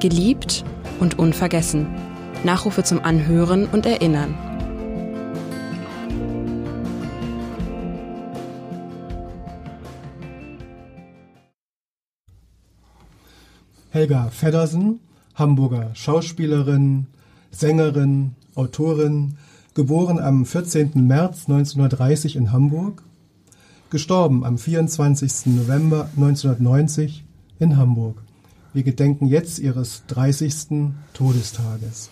Geliebt und unvergessen. Nachrufe zum Anhören und Erinnern. Helga Feddersen, Hamburger Schauspielerin, Sängerin, Autorin, geboren am 14. März 1930 in Hamburg, gestorben am 24. November 1990 in Hamburg. Wir gedenken jetzt ihres 30. Todestages.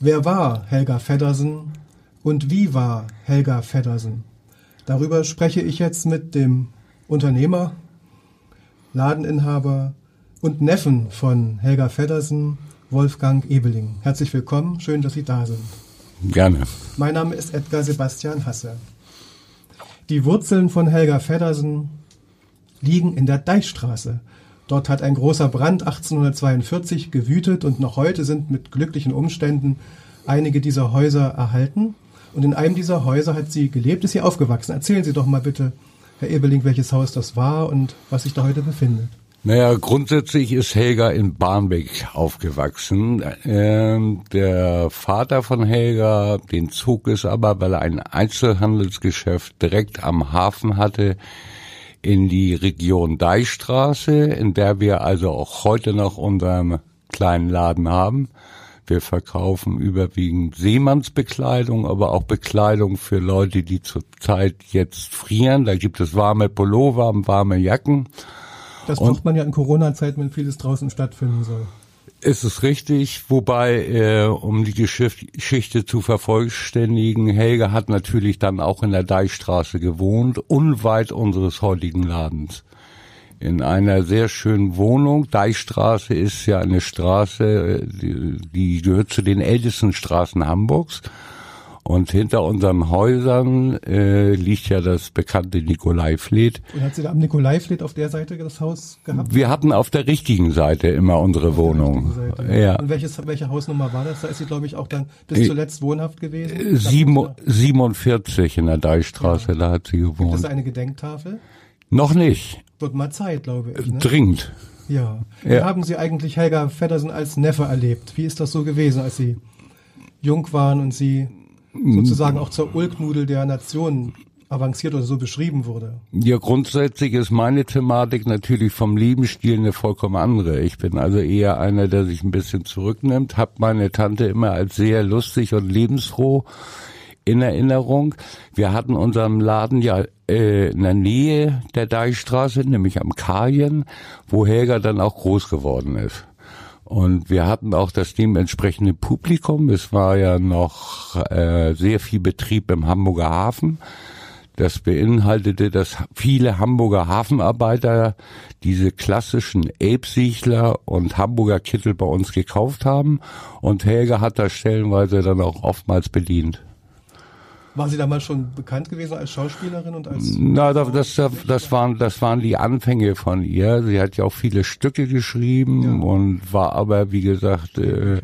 Wer war Helga Feddersen und wie war Helga Feddersen? Darüber spreche ich jetzt mit dem Unternehmer, Ladeninhaber und Neffen von Helga Feddersen, Wolfgang Ebeling. Herzlich willkommen, schön, dass Sie da sind. Gerne. Mein Name ist Edgar Sebastian Hasse. Die Wurzeln von Helga Feddersen liegen in der Deichstraße. Dort hat ein großer Brand 1842 gewütet und noch heute sind mit glücklichen Umständen einige dieser Häuser erhalten. Und in einem dieser Häuser hat sie gelebt, ist sie aufgewachsen. Erzählen Sie doch mal bitte, Herr Ebeling, welches Haus das war und was sich da heute befindet. Naja, grundsätzlich ist Helga in Barmbek aufgewachsen. Ähm, der Vater von Helga, den zog es aber, weil er ein Einzelhandelsgeschäft direkt am Hafen hatte, in die Region Deichstraße, in der wir also auch heute noch unseren kleinen Laden haben. Wir verkaufen überwiegend Seemannsbekleidung, aber auch Bekleidung für Leute, die zurzeit jetzt frieren. Da gibt es warme Pullover warme Jacken. Das braucht man ja in Corona-Zeiten, wenn vieles draußen stattfinden soll. Ist es richtig, wobei, äh, um die Geschichte zu vervollständigen, Helge hat natürlich dann auch in der Deichstraße gewohnt, unweit unseres heutigen Ladens. In einer sehr schönen Wohnung. Deichstraße ist ja eine Straße, äh, die, die gehört zu den ältesten Straßen Hamburgs. Und hinter unseren Häusern äh, liegt ja das bekannte Nikolaifleet. Und hat sie da am Nikolaifleet auf der Seite das Haus gehabt? Wir hatten auf der richtigen Seite immer unsere auf Wohnung. Ja. Und welches, welche Hausnummer war das? Da ist sie, glaube ich, auch dann bis äh, zuletzt wohnhaft gewesen? Sieben, 47 in der Deichstraße, ja. da hat sie gewohnt. Gibt es eine Gedenktafel? Noch nicht. Wird mal Zeit, glaube ich. Ne? Dringend. Ja. Wie ja. haben Sie eigentlich Helga Feddersen als Neffe erlebt? Wie ist das so gewesen, als Sie jung waren und Sie sozusagen auch zur Ulknudel der Nation avanciert oder so beschrieben wurde. Ja, grundsätzlich ist meine Thematik natürlich vom Lebensstil eine vollkommen andere. Ich bin also eher einer, der sich ein bisschen zurücknimmt, habe meine Tante immer als sehr lustig und lebensfroh in Erinnerung. Wir hatten unseren Laden ja äh, in der Nähe der Deichstraße, nämlich am Kajen, wo Helga dann auch groß geworden ist. Und wir hatten auch das dementsprechende Publikum. Es war ja noch äh, sehr viel Betrieb im Hamburger Hafen. Das beinhaltete, dass viele Hamburger Hafenarbeiter diese klassischen Elbsichler und Hamburger Kittel bei uns gekauft haben. Und Helge hat das stellenweise dann auch oftmals bedient. War sie damals schon bekannt gewesen als Schauspielerin und als? Na, das, das, das waren, das waren die Anfänge von ihr. Sie hat ja auch viele Stücke geschrieben ja. und war aber, wie gesagt, äh,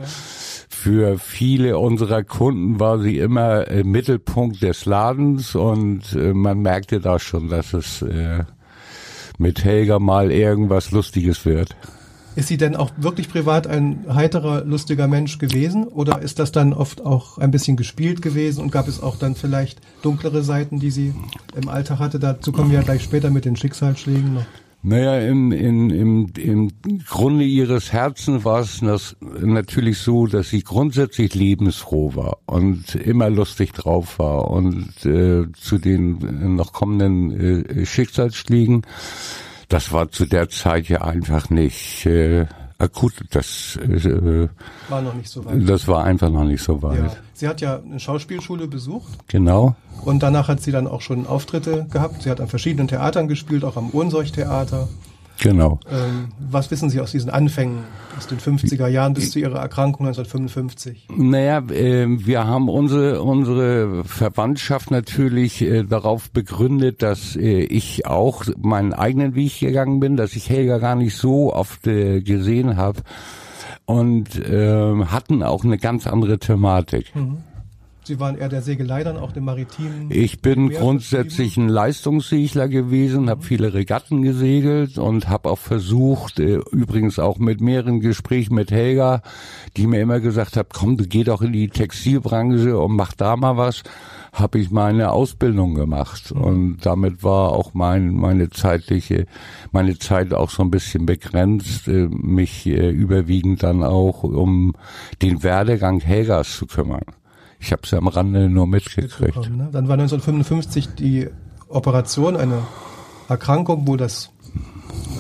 für viele unserer Kunden war sie immer im Mittelpunkt des Ladens und äh, man merkte da schon, dass es äh, mit Helga mal irgendwas Lustiges wird. Ist sie denn auch wirklich privat ein heiterer, lustiger Mensch gewesen? Oder ist das dann oft auch ein bisschen gespielt gewesen und gab es auch dann vielleicht dunklere Seiten, die sie im Alltag hatte? Dazu kommen wir ja gleich später mit den Schicksalsschlägen noch. Naja, im, im, im, im Grunde ihres Herzens war es das natürlich so, dass sie grundsätzlich lebensfroh war und immer lustig drauf war und äh, zu den noch kommenden äh, Schicksalsschlägen das war zu der Zeit ja einfach nicht äh, akut. Das äh, war noch nicht so weit. Das war einfach noch nicht so weit. Ja. Sie hat ja eine Schauspielschule besucht. Genau. Und danach hat sie dann auch schon Auftritte gehabt. Sie hat an verschiedenen Theatern gespielt, auch am Ohrenseuch-Theater. Genau. Ähm, was wissen Sie aus diesen Anfängen, aus den 50er Jahren bis zu Ihrer Erkrankung 1955? Naja, äh, wir haben unsere, unsere Verwandtschaft natürlich äh, darauf begründet, dass äh, ich auch meinen eigenen Weg gegangen bin, dass ich Helga gar nicht so oft äh, gesehen habe und äh, hatten auch eine ganz andere Thematik. Mhm. Sie waren eher der Segelei dann auch dem maritimen. Ich bin grundsätzlich ein Leistungssegler gewesen, habe viele Regatten gesegelt und habe auch versucht, äh, übrigens auch mit mehreren Gesprächen mit Helga, die mir immer gesagt hat, komm, du geh doch in die Textilbranche und mach da mal was, habe ich meine Ausbildung gemacht mhm. und damit war auch mein meine zeitliche meine Zeit auch so ein bisschen begrenzt, äh, mich äh, überwiegend dann auch um den Werdegang Helgas zu kümmern. Ich habe es ja am Rande nur mitgekriegt. Ne? Dann war 1955 die Operation, eine Erkrankung, wo das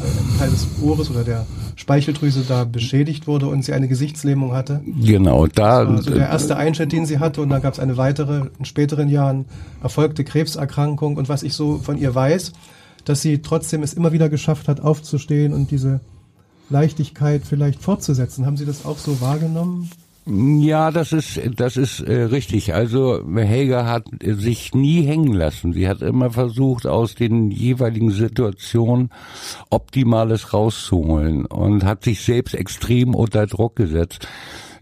äh, Teil des Ohres oder der Speicheldrüse da beschädigt wurde und sie eine Gesichtslähmung hatte. Genau, da. Das war also der erste Einschnitt, den sie hatte und dann gab es eine weitere, in späteren Jahren erfolgte Krebserkrankung und was ich so von ihr weiß, dass sie trotzdem es immer wieder geschafft hat, aufzustehen und diese Leichtigkeit vielleicht fortzusetzen. Haben Sie das auch so wahrgenommen? Ja, das ist das ist äh, richtig. Also Helga hat sich nie hängen lassen. Sie hat immer versucht, aus den jeweiligen Situationen Optimales rauszuholen und hat sich selbst extrem unter Druck gesetzt.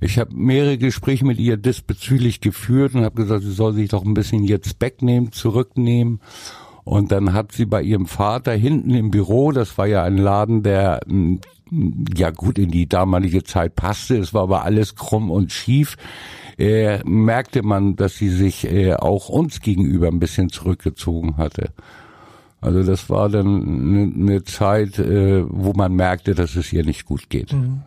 Ich habe mehrere Gespräche mit ihr diesbezüglich geführt und habe gesagt, sie soll sich doch ein bisschen jetzt wegnehmen, zurücknehmen. Und dann hat sie bei ihrem Vater hinten im Büro, das war ja ein Laden, der ja gut in die damalige Zeit passte, es war aber alles krumm und schief, äh, merkte man, dass sie sich äh, auch uns gegenüber ein bisschen zurückgezogen hatte. Also das war dann eine ne Zeit, äh, wo man merkte, dass es ihr nicht gut geht. Mhm.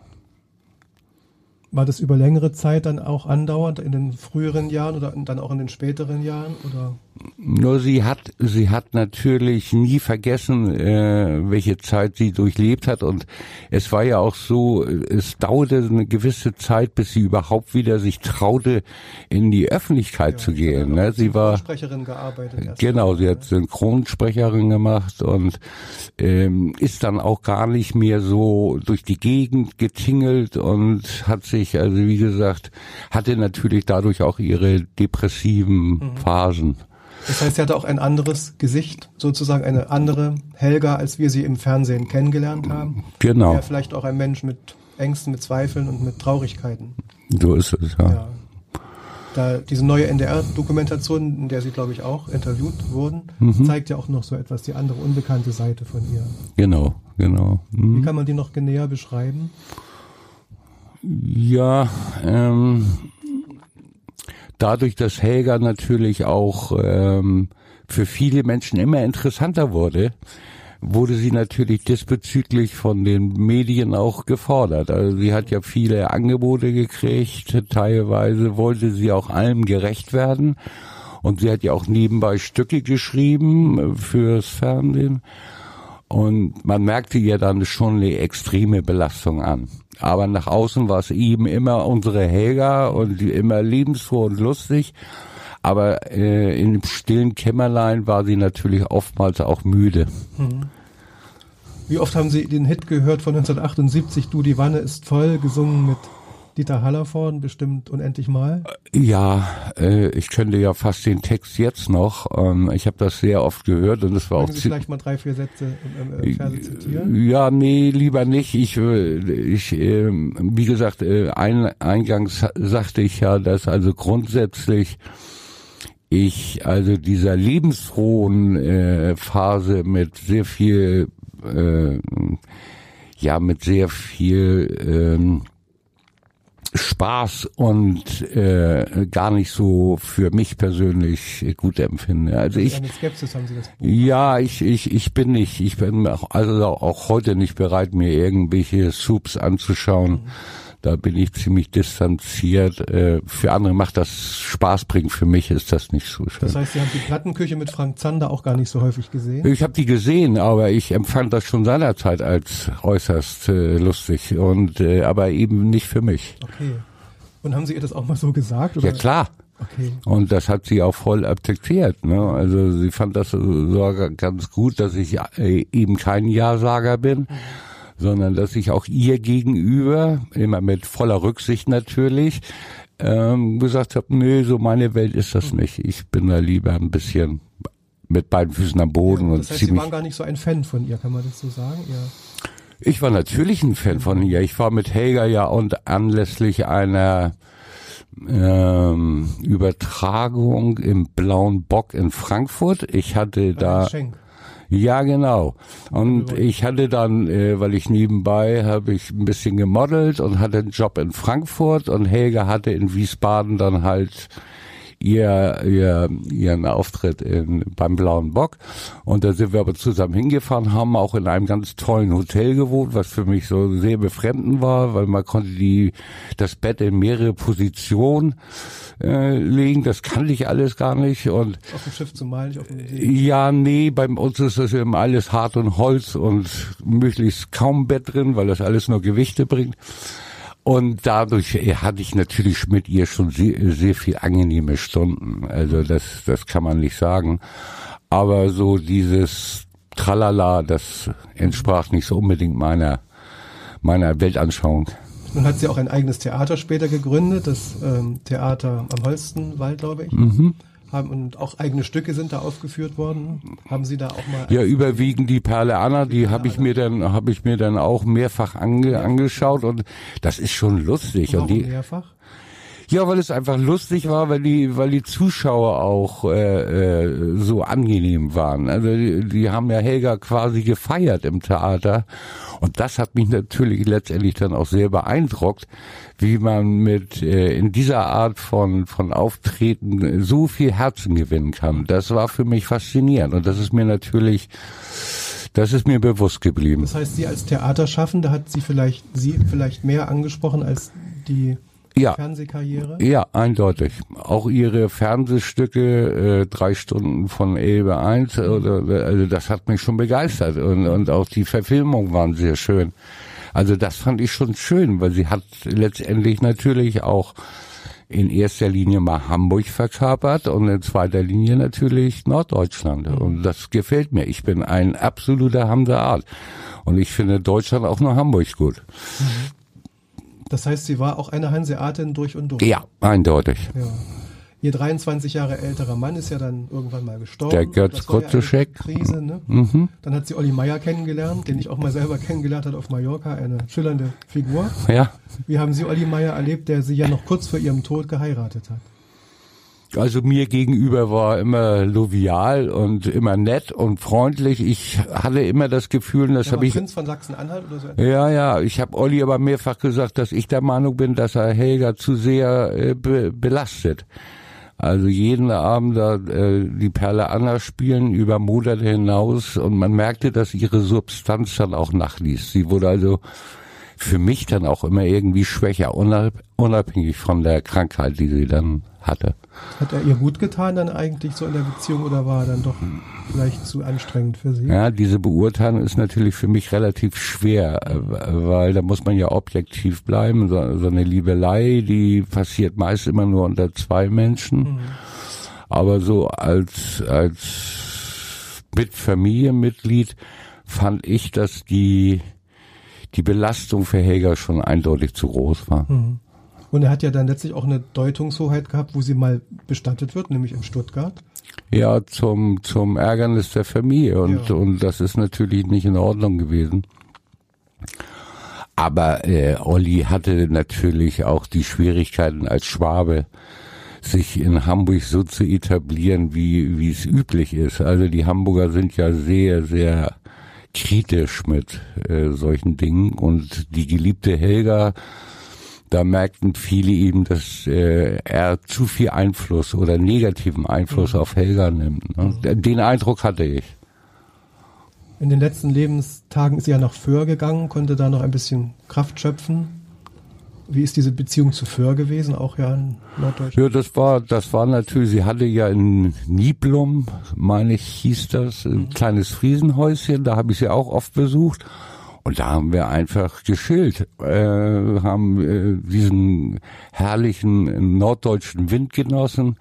War das über längere Zeit dann auch andauernd in den früheren Jahren oder dann auch in den späteren Jahren oder? Nur sie hat, sie hat natürlich nie vergessen, äh, welche Zeit sie durchlebt hat und es war ja auch so, es dauerte eine gewisse Zeit, bis sie überhaupt wieder sich traute, in die Öffentlichkeit ja, zu gehen. Ne? Sie war Sprecherin gearbeitet. Genau, sie hat Synchronsprecherin gemacht und ähm, ist dann auch gar nicht mehr so durch die Gegend getingelt und hat sich, also wie gesagt, hatte natürlich dadurch auch ihre depressiven mhm. Phasen. Das heißt, sie hatte auch ein anderes Gesicht, sozusagen eine andere Helga, als wir sie im Fernsehen kennengelernt haben. Genau. Ja, vielleicht auch ein Mensch mit Ängsten, mit Zweifeln und mit Traurigkeiten. So ist es, ja. ja. Da diese neue NDR-Dokumentation, in der sie, glaube ich, auch interviewt wurden, mhm. zeigt ja auch noch so etwas, die andere unbekannte Seite von ihr. Genau, genau. Mhm. Wie kann man die noch näher beschreiben? Ja, ähm, dadurch, dass Helga natürlich auch ähm, für viele Menschen immer interessanter wurde, wurde sie natürlich diesbezüglich von den Medien auch gefordert. Also sie hat ja viele Angebote gekriegt, teilweise wollte sie auch allem gerecht werden. Und sie hat ja auch nebenbei Stücke geschrieben fürs Fernsehen. Und man merkte ihr dann schon eine extreme Belastung an. Aber nach außen war es eben immer unsere Helga und immer lebensfroh und lustig. Aber äh, im stillen Kämmerlein war sie natürlich oftmals auch müde. Mhm. Wie oft haben Sie den Hit gehört von 1978, Du, die Wanne ist voll, gesungen mit Dieter Hallervorden bestimmt unendlich mal? Ja, äh, ich könnte ja fast den Text jetzt noch. Ähm, ich habe das sehr oft gehört und es war Können auch. Sie vielleicht mal drei, vier Sätze ähm, äh, Verse zitieren? Ja, nee, lieber nicht. Ich, äh, ich äh, wie gesagt, äh, ein, eingangs sagte ich ja, dass also grundsätzlich ich also dieser lebensfrohen äh, Phase mit sehr viel äh, ja mit sehr viel ähm, Spaß und äh, gar nicht so für mich persönlich gut empfinde. Also ich Skepsis haben Sie das Buch Ja, ich ich ich bin nicht, ich bin auch, also auch heute nicht bereit, mir irgendwelche Soups anzuschauen. Mhm da bin ich ziemlich distanziert. Äh, für andere macht das Spaß bringen, für mich ist das nicht so schön. Das heißt, Sie haben die Plattenküche mit Frank Zander auch gar nicht so häufig gesehen? Ich habe die gesehen, aber ich empfand das schon seinerzeit als äußerst äh, lustig und äh, aber eben nicht für mich. Okay. Und haben Sie ihr das auch mal so gesagt? Oder? Ja klar. Okay. Und das hat sie auch voll akzeptiert. Ne? Also sie fand das sogar ganz gut, dass ich äh, eben kein Ja-Sager bin. Mhm sondern dass ich auch ihr gegenüber, immer mit voller Rücksicht natürlich, ähm, gesagt habe, nee, so meine Welt ist das nicht. Ich bin da lieber ein bisschen mit beiden Füßen am Boden. Ja, das heißt, und Sie waren gar nicht so ein Fan von ihr, kann man das so sagen? Ja. Ich war natürlich ein Fan von ihr. Ich war mit Helga ja und anlässlich einer ähm, Übertragung im Blauen Bock in Frankfurt. Ich hatte da Schenk. Ja genau. Und ich hatte dann, äh, weil ich nebenbei habe ich ein bisschen gemodelt und hatte einen Job in Frankfurt und Helga hatte in Wiesbaden dann halt ihr, ihr ihren Auftritt in, beim Blauen Bock und da sind wir aber zusammen hingefahren, haben auch in einem ganz tollen Hotel gewohnt, was für mich so sehr befremdend war, weil man konnte die das Bett in mehrere Positionen äh, legen, das kannte ich alles gar nicht und Auf dem Schiff zu malen, nicht auf dem See. ja, nee, bei uns ist das immer alles hart und Holz und möglichst kaum Bett drin, weil das alles nur Gewichte bringt. Und dadurch äh, hatte ich natürlich mit ihr schon sehr, sehr viel angenehme Stunden. Also das, das kann man nicht sagen. Aber so dieses Tralala, das entsprach nicht so unbedingt meiner, meiner Weltanschauung. Nun hat sie auch ein eigenes Theater später gegründet, das ähm, Theater am Holstenwald, glaube ich. Mhm. Haben, und auch eigene Stücke sind da aufgeführt worden. Haben Sie da auch mal Ja, überwiegend die Perle Anna, die habe ich mir dann habe ich mir dann auch mehrfach ange, angeschaut und das ist schon lustig Warum und die mehrfach? Ja, weil es einfach lustig war, weil die, weil die Zuschauer auch äh, äh, so angenehm waren. Also die, die haben ja Helga quasi gefeiert im Theater und das hat mich natürlich letztendlich dann auch sehr beeindruckt, wie man mit äh, in dieser Art von von Auftreten so viel Herzen gewinnen kann. Das war für mich faszinierend und das ist mir natürlich das ist mir bewusst geblieben. Das heißt, Sie als Theaterschaffende hat Sie vielleicht Sie vielleicht mehr angesprochen als die Ja. Fernsehkarriere? Ja, eindeutig. Auch ihre Fernsehstücke, äh, drei Stunden von Elbe 1, oder, also das hat mich schon begeistert. Und, und auch die Verfilmungen waren sehr schön. Also das fand ich schon schön, weil sie hat letztendlich natürlich auch in erster Linie mal Hamburg verkörpert und in zweiter Linie natürlich Norddeutschland. Und das gefällt mir. Ich bin ein absoluter Hanseat. Und ich finde Deutschland auch nur Hamburg gut. Das heißt, sie war auch eine Hanseatin durch und durch. Ja, eindeutig. Ja. Ihr 23 Jahre älterer Mann ist ja dann irgendwann mal gestorben. Der Götz ja Kutzuschek. Krise, ne? Mhm. Dann hat sie Olli Meier kennengelernt, den ich auch mal selber kennengelernt habe auf Mallorca, eine schillernde Figur. Ja, Wie haben Sie Olli Meier erlebt, der sie ja noch kurz vor ihrem Tod geheiratet hat? Also mir gegenüber war immer lovial und immer nett und freundlich. Ich hatte immer das Gefühl, das Er habe ich Prinz von Sachsen-Anhalt oder so? ja, ja, ich habe Olli aber mehrfach gesagt, dass ich der Meinung bin, dass er Helga zu sehr äh, be belastet. Also jeden Abend da äh, die Perle Anna spielen über Monate hinaus und man merkte, dass ihre Substanz dann auch nachließ. Sie wurde also für mich dann auch immer irgendwie schwächer, unab unabhängig von der Krankheit, die sie dann hatte. Hat er ihr gut getan dann eigentlich so in der Beziehung oder war er dann doch vielleicht zu anstrengend für sie? Ja, diese Beurteilung ist natürlich für mich relativ schwer, äh, weil da muss man ja objektiv bleiben. So, so eine Liebelei, die passiert meist immer nur unter zwei Menschen. Aber so als, als mit Familienmitglied fand ich, dass die, die Belastung für Helga schon eindeutig zu groß war. Und er hat ja dann letztlich auch eine Deutungshoheit gehabt, wo sie mal bestattet wird, nämlich in Stuttgart. Ja, zum, zum Ärgernis der Familie und, Ja. und das ist natürlich nicht in Ordnung gewesen. Aber äh, Olli hatte natürlich auch die Schwierigkeiten als Schwabe, sich in Hamburg so zu etablieren, wie, wie es üblich ist. Also die Hamburger sind ja sehr, sehr kritisch mit äh, solchen Dingen und die geliebte Helga, da merkten viele eben, dass äh, er zu viel Einfluss oder negativen Einfluss auf Helga nimmt. Ne? Den Eindruck hatte ich. In den letzten Lebenstagen ist sie ja nach Föhr gegangen, konnte da noch ein bisschen Kraft schöpfen. Wie ist diese Beziehung zu Föhr gewesen, auch ja in Norddeutschland? Ja, das war, das war natürlich, sie hatte ja in Niblum, meine ich, hieß das, ein kleines Friesenhäuschen, da habe ich sie auch oft besucht. Und da haben wir einfach geschillt, äh, haben äh, diesen herrlichen norddeutschen Wind genossen,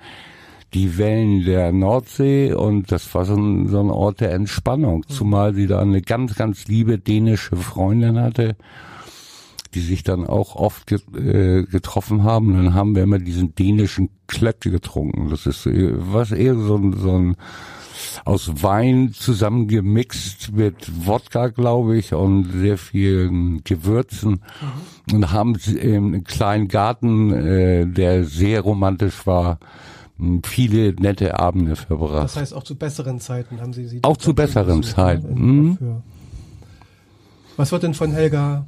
die Wellen der Nordsee und das war so ein, so ein Ort der Entspannung, zumal sie da eine ganz, ganz liebe dänische Freundin hatte, die sich dann auch oft äh, getroffen haben. Dann haben wir immer diesen dänischen Klöcke getrunken. Das ist äh, was eher so ein, so ein aus Wein zusammengemixt mit Wodka, glaube ich, und sehr vielen Gewürzen mhm. und haben einen kleinen Garten, äh, der sehr romantisch war, viele nette Abende verbracht. Das heißt, auch zu besseren Zeiten haben Sie sie. Auch zu besseren Zeiten. Mhm. Was wird denn von Helga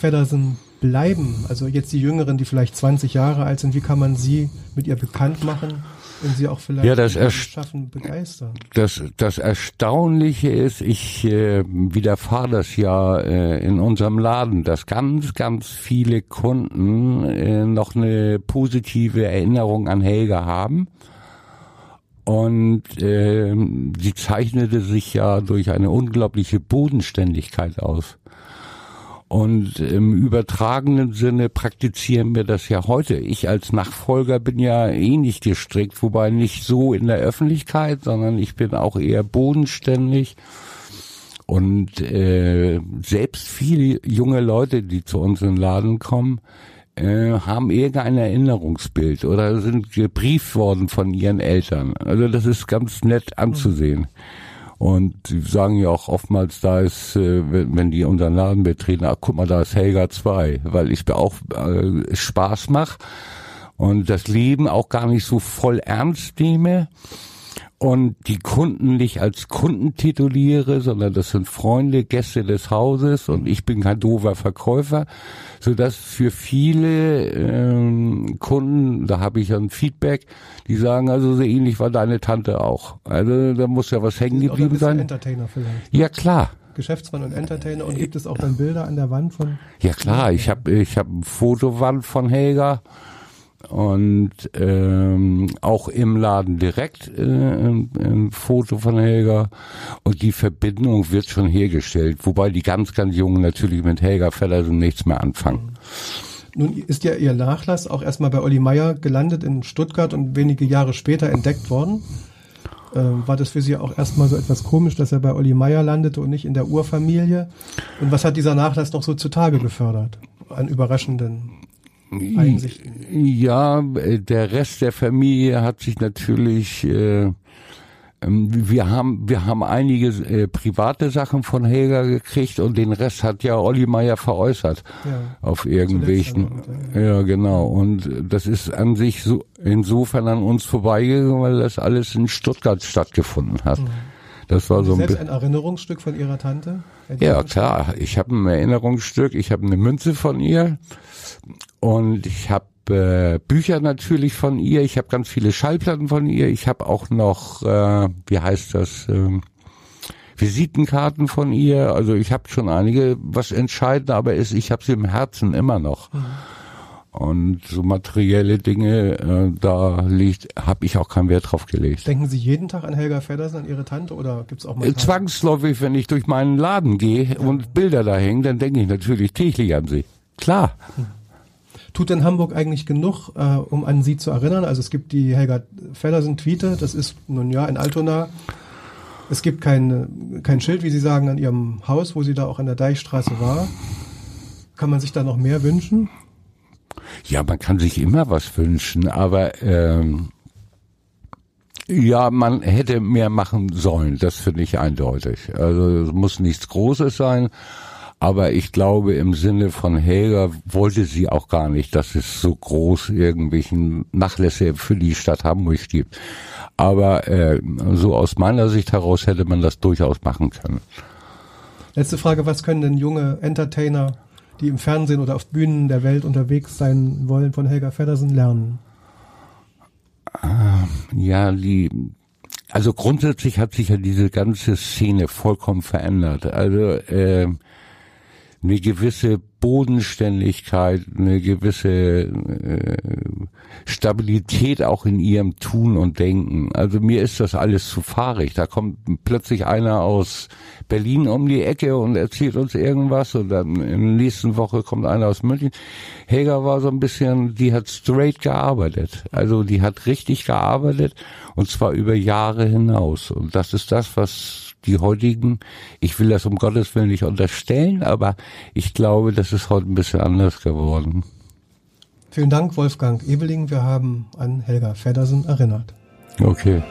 Feddersen bleiben? Also jetzt die Jüngeren, die vielleicht 20 Jahre alt sind, wie kann man sie mit ihr bekannt machen? und sie auch vielleicht ja, das schaffen begeistern. Das, das Erstaunliche ist, ich äh, widerfahre das ja äh, in unserem Laden, dass ganz, ganz viele Kunden äh, noch eine positive Erinnerung an Helga haben. Und äh, sie zeichnete sich ja durch eine unglaubliche Bodenständigkeit aus. Und im übertragenen Sinne praktizieren wir das ja heute. Ich als Nachfolger bin ja eh nicht gestrickt, wobei nicht so in der Öffentlichkeit, sondern ich bin auch eher bodenständig. Und äh, selbst viele junge Leute, die zu uns in den Laden kommen, äh, haben irgendein Erinnerungsbild oder sind gebrieft worden von ihren Eltern. Also das ist ganz nett anzusehen. Mhm. Und sie sagen ja auch oftmals, da ist, äh, wenn, die unseren Laden betreten, ach guck mal, da ist Helga 2, weil ich mir auch äh, Spaß mache und das Leben auch gar nicht so voll ernst nehme und die Kunden nicht als Kunden tituliere, sondern das sind Freunde, Gäste des Hauses und ich bin kein doofer Verkäufer, so dass für viele ähm, Kunden, da habe ich ein Feedback, die sagen, also so ähnlich war deine Tante auch. Also da muss ja was hängen geblieben sein. Entertainer vielleicht. Ja klar. Geschäftsmann und Entertainer und gibt es auch dann Bilder an der Wand von? Ja klar, ich habe ich hab ein Fotowand von Helga und ähm, auch im Laden direkt äh, ein, ein Foto von Helga und die Verbindung wird schon hergestellt, wobei die ganz, ganz Jungen natürlich mit Helga Feddersen nichts mehr anfangen. Nun ist ja ihr Nachlass auch erstmal bei Olli Meier gelandet in Stuttgart und wenige Jahre später entdeckt worden. Ähm, war das für Sie auch erstmal so etwas komisch, dass er bei Olli Meier landete und nicht in der Urfamilie? Und was hat dieser Nachlass noch so zutage gefördert an überraschenden Einsichten? Ja, der Rest der Familie hat sich natürlich äh, ähm, wir haben wir haben einige äh, private Sachen von Helga gekriegt und den Rest hat ja Olli Meier veräußert ja, auf irgendwelchen ja. ja genau und das ist an sich so insofern an uns vorbeigegangen weil das alles in Stuttgart stattgefunden hat mhm. Das war so ein, ein Erinnerungsstück von ihrer Tante ja klar ich habe ein Erinnerungsstück ich habe eine Münze von ihr und ich habe äh, Bücher natürlich von ihr, ich habe ganz viele Schallplatten von ihr, ich habe auch noch, äh, wie heißt das, äh, Visitenkarten von ihr. Also ich habe schon einige. Was entscheidend aber ist, ich habe sie im Herzen immer noch. Mhm. Und so materielle Dinge, äh, da liegt, habe ich auch keinen Wert drauf gelegt. Denken Sie jeden Tag an Helga Feddersen, an Ihre Tante oder gibt's auch mal? Äh, zwangsläufig, wenn ich durch meinen Laden gehe ja. und Bilder da hängen, dann denke ich natürlich täglich an sie. Klar. Mhm. Tut denn Hamburg eigentlich genug, äh, um an sie zu erinnern? Also es gibt die Helga Feddersen-Tweete, das ist nun ja in Altona. Es gibt kein, kein Schild, wie Sie sagen, an Ihrem Haus, wo sie da auch an der Deichstraße war. Kann man sich da noch mehr wünschen? Ja, man kann sich immer was wünschen, aber ähm, ja, man hätte mehr machen sollen, das finde ich eindeutig. Also es muss nichts Großes sein, aber ich glaube, im Sinne von Helga wollte sie auch gar nicht, dass es so groß irgendwelchen Nachlässe für die Stadt Hamburg gibt. Aber äh, so aus meiner Sicht heraus hätte man das durchaus machen können. Letzte Frage, was können denn junge Entertainer, die im Fernsehen oder auf Bühnen der Welt unterwegs sein wollen, von Helga Feddersen lernen? Ah, ja, die also grundsätzlich hat sich ja diese ganze Szene vollkommen verändert. Also äh, eine gewisse Bodenständigkeit, eine gewisse äh, Stabilität auch in ihrem Tun und Denken. Also mir ist das alles zu fahrig. Da kommt plötzlich einer aus Berlin um die Ecke und erzählt uns irgendwas und dann in der nächsten Woche kommt einer aus München. Helga war so ein bisschen, die hat straight gearbeitet. Also die hat richtig gearbeitet und zwar über Jahre hinaus. Und das ist das, was die heutigen, ich will das um Gottes Willen nicht unterstellen, aber ich glaube, das ist heute ein bisschen anders geworden. Vielen Dank, Wolfgang Ebeling. Wir haben an Helga Feddersen erinnert. Okay.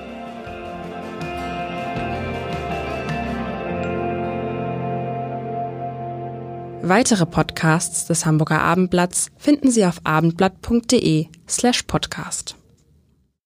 Weitere Podcasts des Hamburger Abendblatts finden Sie auf abendblatt.de slash podcast.